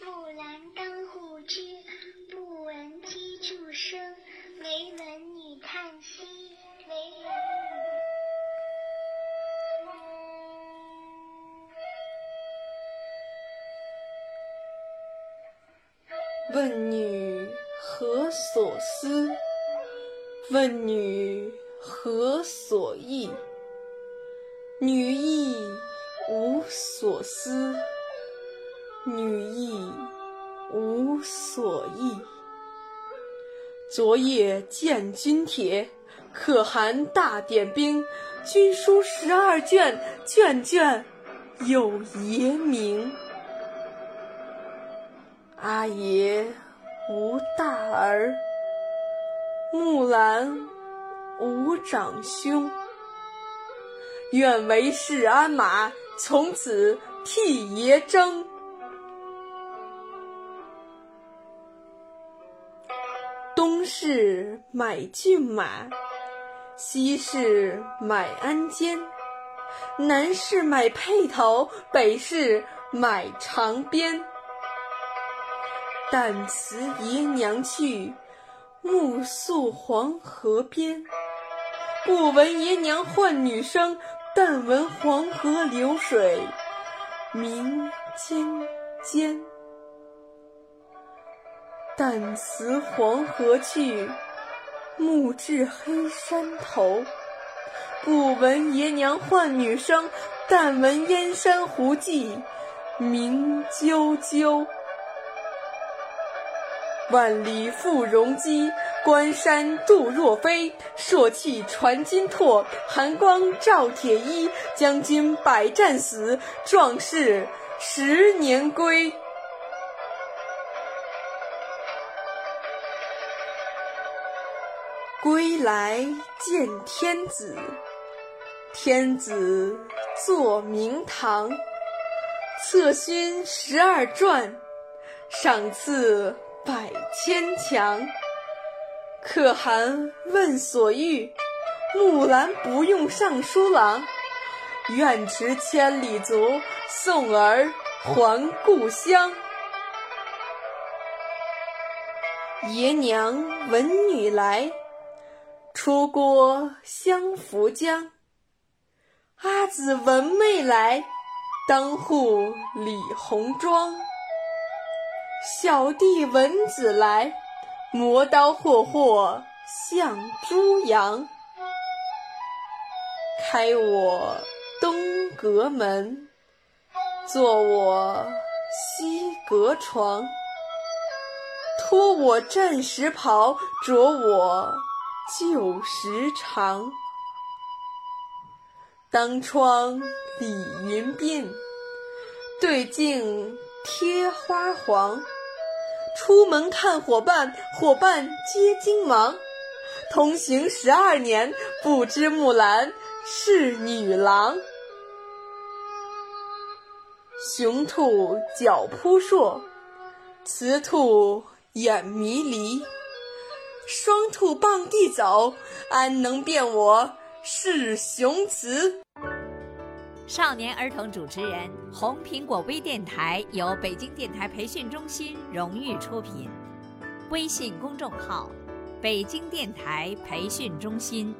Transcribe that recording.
木兰当户织。不闻机杼声，惟闻女叹息。惟闻。问女何所思？问女何所忆？女亦无所思，女亦无所忆。昨夜见军帖，可汗大点兵，军书十二卷，卷卷有爷名。阿爷无大儿，木兰无长兄。愿为市鞍马，从此替爷征。东市买骏马，西市买鞍鞯，南市买辔头，北市买长鞭。旦辞爷娘去，暮宿黄河边。不闻爷娘唤女声，但闻黄河流水鸣溅溅。旦辞黄河去，暮至黑山头。不闻爷娘唤女声，但闻燕山胡骑鸣啾啾。万里赴戎机，关山度若飞。朔气传金柝，寒光照铁衣。将军百战死，壮士十年归。归来见天子，天子坐明堂。策勋十二转，赏赐百千强。可汗问所欲，木兰不用尚书郎。愿驰千里足，送儿还故乡。爷娘闻女来，出郭相扶将。阿姊闻妹来，当户理红妆。小弟闻姊来，磨刀霍霍向猪羊。开我东阁门，坐我西阁床。脱我战时袍，着我旧时裳。当窗理云鬓，对镜贴花黄。出门看伙伴，伙伴皆惊忙。同行十二年，不知木兰是女郎。雄兔脚扑朔，雌兔眼迷离。双兔傍地走，安能辨我是雄雌？少年儿童主持人，红苹果微电台由北京电台培训中心荣誉出品，微信公众号：北京电台培训中心。